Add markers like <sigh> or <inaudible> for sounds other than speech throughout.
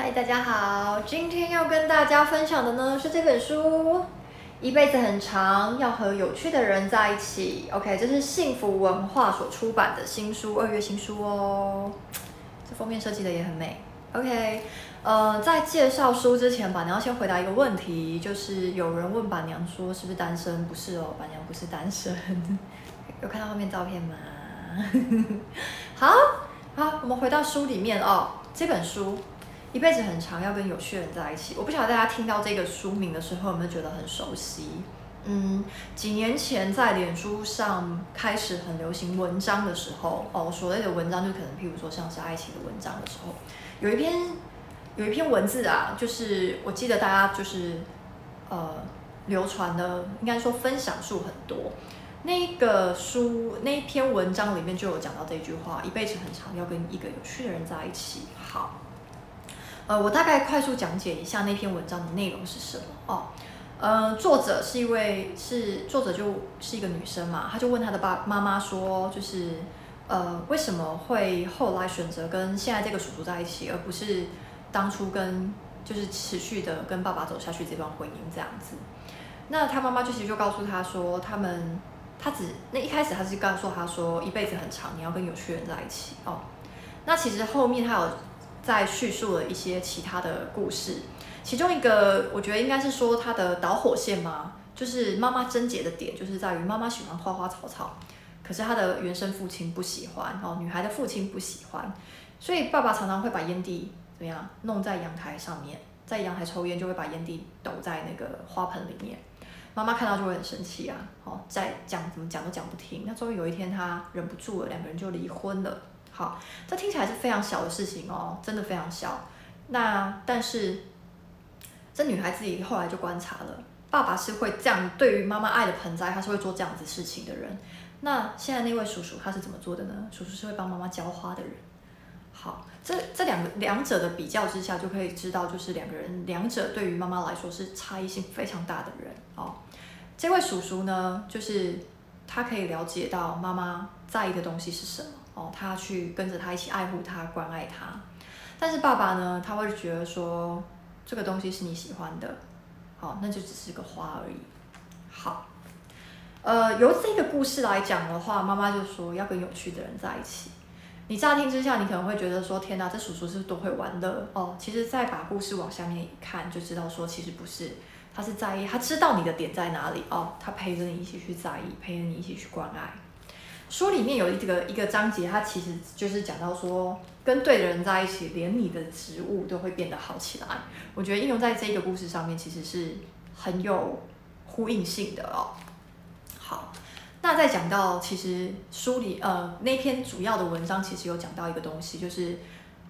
嗨，大家好，今天要跟大家分享的呢是这本书，一辈子很长，要和有趣的人在一起。OK，这是幸福文化所出版的新书，二月新书哦。这封面设计的也很美。OK，呃，在介绍书之前，板娘要先回答一个问题，就是有人问板娘说是不是单身？不是哦，板娘不是单身。<laughs> 有看到后面照片吗？<laughs> 好好，我们回到书里面哦。这本书一辈子很长，要跟有趣的人在一起。我不晓得大家听到这个书名的时候有没有觉得很熟悉？嗯，几年前在脸书上开始很流行文章的时候，哦，所谓的文章就可能譬如说像是爱情的文章的时候，有一篇有一篇文字啊，就是我记得大家就是呃流传的，应该说分享数很多。那个书那一篇文章里面就有讲到这句话：一辈子很长，要跟一个有趣的人在一起。好，呃，我大概快速讲解一下那篇文章的内容是什么哦。呃，作者是一位是作者就是一个女生嘛，她就问她的爸妈妈说，就是呃为什么会后来选择跟现在这个叔叔在一起，而不是当初跟就是持续的跟爸爸走下去这段婚姻这样子？那她妈妈就其实就告诉她说，他们。他只那一开始他是告诉他说，一辈子很长，你要跟有趣人在一起哦。那其实后面他有在叙述了一些其他的故事，其中一个我觉得应该是说他的导火线嘛，就是妈妈症结的点，就是在于妈妈喜欢花花草草，可是他的原生父亲不喜欢哦，女孩的父亲不喜欢，所以爸爸常常会把烟蒂怎么样弄在阳台上面，在阳台抽烟就会把烟蒂抖在那个花盆里面。妈妈看到就会很生气啊！哦，在讲怎么讲都讲不听。那终于有一天，她忍不住了，两个人就离婚了。好，这听起来是非常小的事情哦，真的非常小。那但是这女孩自己后来就观察了，爸爸是会这样对于妈妈爱的盆栽，他是会做这样子事情的人。那现在那位叔叔他是怎么做的呢？叔叔是会帮妈妈浇花的人。好，这这两个两者的比较之下，就可以知道，就是两个人两者对于妈妈来说是差异性非常大的人哦。这位叔叔呢，就是他可以了解到妈妈在意的东西是什么哦，他去跟着他一起爱护他、关爱他。但是爸爸呢，他会觉得说这个东西是你喜欢的，好，那就只是个花而已。好，呃，由这个故事来讲的话，妈妈就说要跟有趣的人在一起。你乍听之下，你可能会觉得说天哪，这叔叔是不是多会玩乐哦？其实再把故事往下面一看，就知道说其实不是。他是在意，他知道你的点在哪里哦，他陪着你一起去在意，陪着你一起去关爱。书里面有一个一个章节，它其实就是讲到说，跟对的人在一起，连你的植物都会变得好起来。我觉得应用在这个故事上面，其实是很有呼应性的哦。好，那再讲到其实书里呃那篇主要的文章，其实有讲到一个东西，就是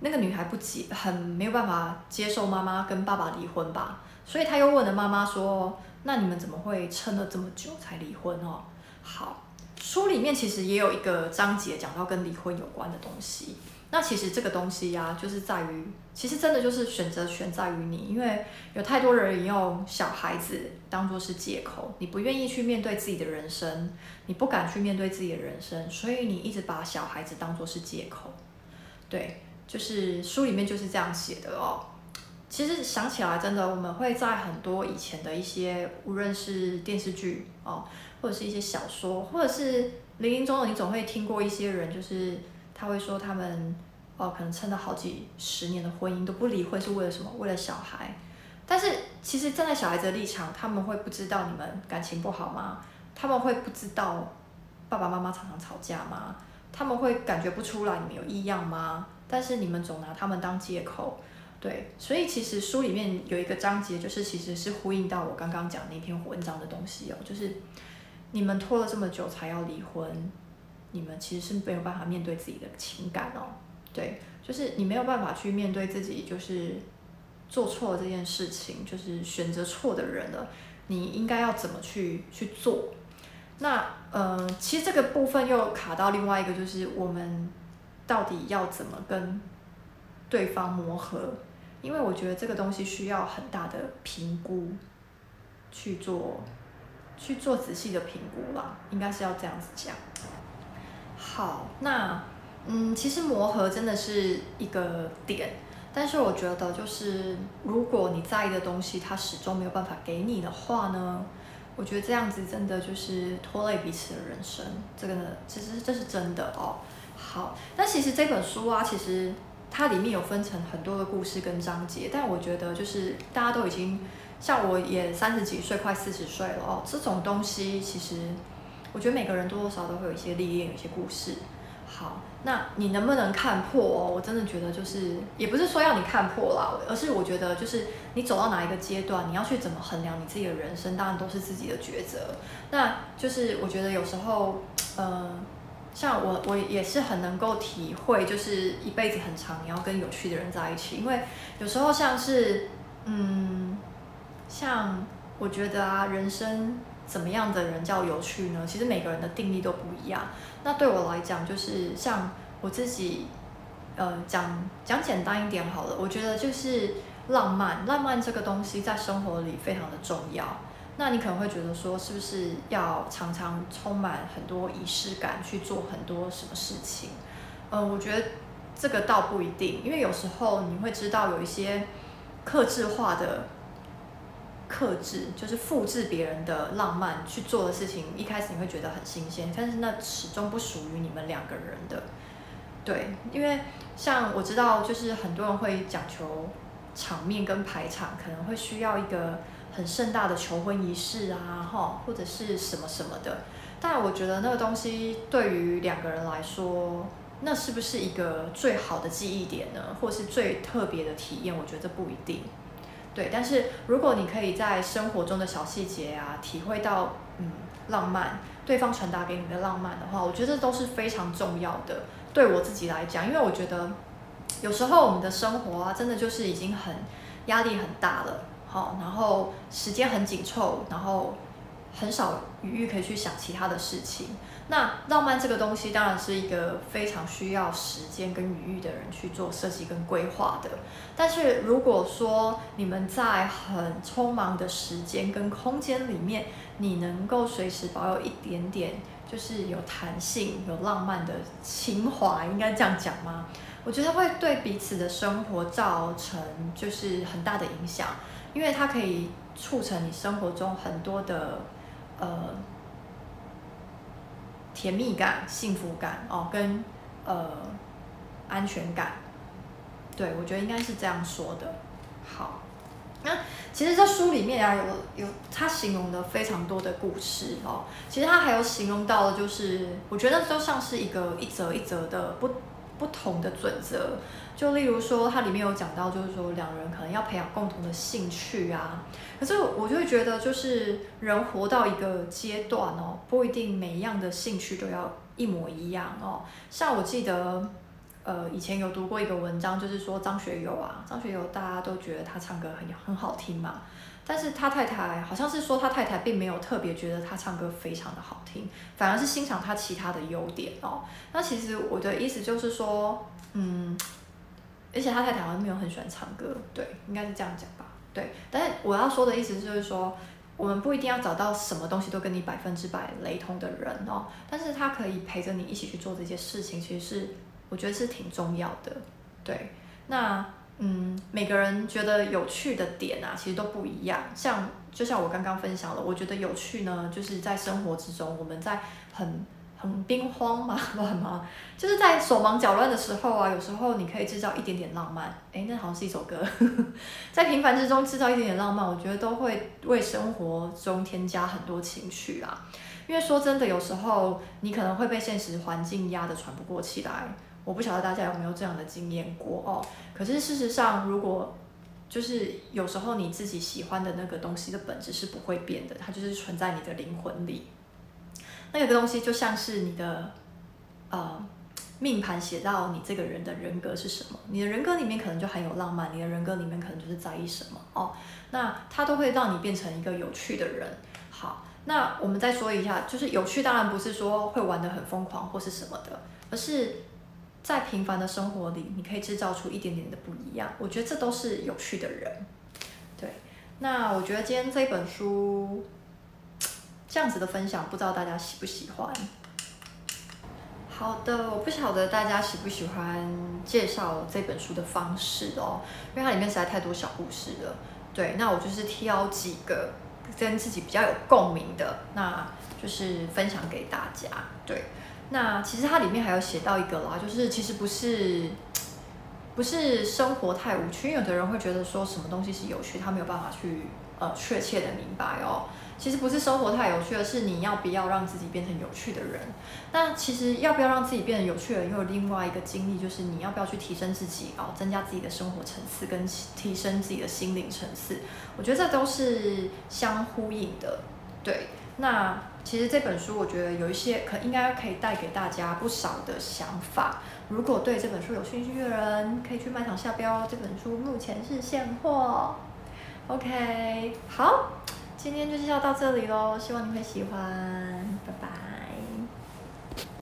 那个女孩不接，很没有办法接受妈妈跟爸爸离婚吧。所以他又问了妈妈说：“那你们怎么会撑了这么久才离婚哦？”好，书里面其实也有一个章节讲到跟离婚有关的东西。那其实这个东西呀、就是在于，其实真的就是选择权在于你，因为有太多人用小孩子当做是借口，你不愿意去面对自己的人生，你不敢去面对自己的人生，所以你一直把小孩子当作是借口。对，就是书里面就是这样写的哦。其实想起来，真的，我们会在很多以前的一些，无论是电视剧哦，或者是一些小说，或者是林林总总，你总会听过一些人，就是他会说他们哦，可能撑了好几十年的婚姻都不离婚，是为了什么？为了小孩。但是其实站在小孩子的立场，他们会不知道你们感情不好吗？他们会不知道爸爸妈妈常常吵架吗？他们会感觉不出来你们有异样吗？但是你们总拿他们当借口。对，所以其实书里面有一个章节，就是其实是呼应到我刚刚讲那篇文章的东西哦，就是你们拖了这么久才要离婚，你们其实是没有办法面对自己的情感哦。对，就是你没有办法去面对自己，就是做错了这件事情，就是选择错的人了，你应该要怎么去去做？那呃，其实这个部分又卡到另外一个，就是我们到底要怎么跟对方磨合？因为我觉得这个东西需要很大的评估，去做，去做仔细的评估啦，应该是要这样子讲。好，那嗯，其实磨合真的是一个点。但是我觉得，就是如果你在意的东西，它始终没有办法给你的话呢，我觉得这样子真的就是拖累彼此的人生。这个呢，其实这是真的哦。好，那其实这本书啊，其实它里面有分成很多的故事跟章节，但我觉得就是大家都已经像我也三十几岁，快四十岁了哦，这种东西其实我觉得每个人多多少少都会有一些历练，有一些故事。好，那你能不能看破哦？我真的觉得就是，也不是说要你看破啦，而是我觉得就是你走到哪一个阶段，你要去怎么衡量你自己的人生，当然都是自己的抉择。那就是我觉得有时候，呃，像我我也是很能够体会，就是一辈子很长，你要跟有趣的人在一起，因为有时候像是，嗯，像我觉得啊，人生。怎么样的人叫有趣呢？其实每个人的定义都不一样。那对我来讲，就是像我自己，呃，讲讲简单一点好了。我觉得就是浪漫，浪漫这个东西在生活里非常的重要。那你可能会觉得说，是不是要常常充满很多仪式感去做很多什么事情？呃，我觉得这个倒不一定，因为有时候你会知道有一些克制化的。克制就是复制别人的浪漫去做的事情，一开始你会觉得很新鲜，但是那始终不属于你们两个人的。对，因为像我知道，就是很多人会讲求场面跟排场，可能会需要一个很盛大的求婚仪式啊，哈，或者是什么什么的。但我觉得那个东西对于两个人来说，那是不是一个最好的记忆点呢？或是最特别的体验？我觉得不一定。对，但是如果你可以在生活中的小细节啊，体会到嗯浪漫，对方传达给你的浪漫的话，我觉得都是非常重要的。对我自己来讲，因为我觉得有时候我们的生活啊，真的就是已经很压力很大了，好，然后时间很紧凑，然后很少余裕可以去想其他的事情。那浪漫这个东西当然是一个非常需要时间跟余裕的人去做设计跟规划的。但是如果说你们在很匆忙的时间跟空间里面，你能够随时保有一点点就是有弹性、有浪漫的情怀，应该这样讲吗？我觉得会对彼此的生活造成就是很大的影响，因为它可以促成你生活中很多的呃。甜蜜感、幸福感哦，跟呃安全感，对，我觉得应该是这样说的。好，那其实这书里面啊，有有他形容的非常多的故事哦。其实他还有形容到的，就是我觉得都像是一个一则一则的不不同的准则。就例如说，它里面有讲到，就是说两人可能要培养共同的兴趣啊。可是我就会觉得，就是人活到一个阶段哦，不一定每一样的兴趣都要一模一样哦。像我记得，呃，以前有读过一个文章，就是说张学友啊，张学友大家都觉得他唱歌很很好听嘛，但是他太太好像是说他太太并没有特别觉得他唱歌非常的好听，反而是欣赏他其他的优点哦。那其实我的意思就是说，嗯。而且他太太好像没有很喜欢唱歌，对，应该是这样讲吧，对。但是我要说的意思就是说，我们不一定要找到什么东西都跟你百分之百雷同的人哦，但是他可以陪着你一起去做这些事情，其实是我觉得是挺重要的，对。那嗯，每个人觉得有趣的点啊，其实都不一样。像就像我刚刚分享了，我觉得有趣呢，就是在生活之中，我们在很。很，兵荒马 <laughs> 乱吗？就是在手忙脚乱的时候啊，有时候你可以制造一点点浪漫。诶，那好像是一首歌。<laughs> 在平凡之中制造一点点浪漫，我觉得都会为生活中添加很多情趣啊。因为说真的，有时候你可能会被现实环境压得喘不过气来。我不晓得大家有没有这样的经验过哦。可是事实上，如果就是有时候你自己喜欢的那个东西的本质是不会变的，它就是存在你的灵魂里。那个东西就像是你的，呃，命盘写到你这个人的人格是什么，你的人格里面可能就含有浪漫，你的人格里面可能就是在意什么哦，那它都会让你变成一个有趣的人。好，那我们再说一下，就是有趣当然不是说会玩得很疯狂或是什么的，而是在平凡的生活里，你可以制造出一点点的不一样。我觉得这都是有趣的人。对，那我觉得今天这本书。这样子的分享，不知道大家喜不喜欢？好的，我不晓得大家喜不喜欢介绍这本书的方式哦，因为它里面实在太多小故事了。对，那我就是挑几个跟自己比较有共鸣的，那就是分享给大家。对，那其实它里面还有写到一个啦，就是其实不是不是生活太无趣，因为有的人会觉得说什么东西是有趣，他没有办法去呃确切的明白哦。其实不是生活太有趣，而是你要不要让自己变成有趣的人。那其实要不要让自己变得有趣的人，又有另外一个经历，就是你要不要去提升自己哦，增加自己的生活层次，跟提升自己的心灵层次。我觉得这都是相呼应的。对，那其实这本书我觉得有一些可应该可以带给大家不少的想法。如果对这本书有兴趣的人，可以去卖场下标。这本书目前是现货。OK，好。今天就介绍到这里喽，希望你会喜欢，拜拜。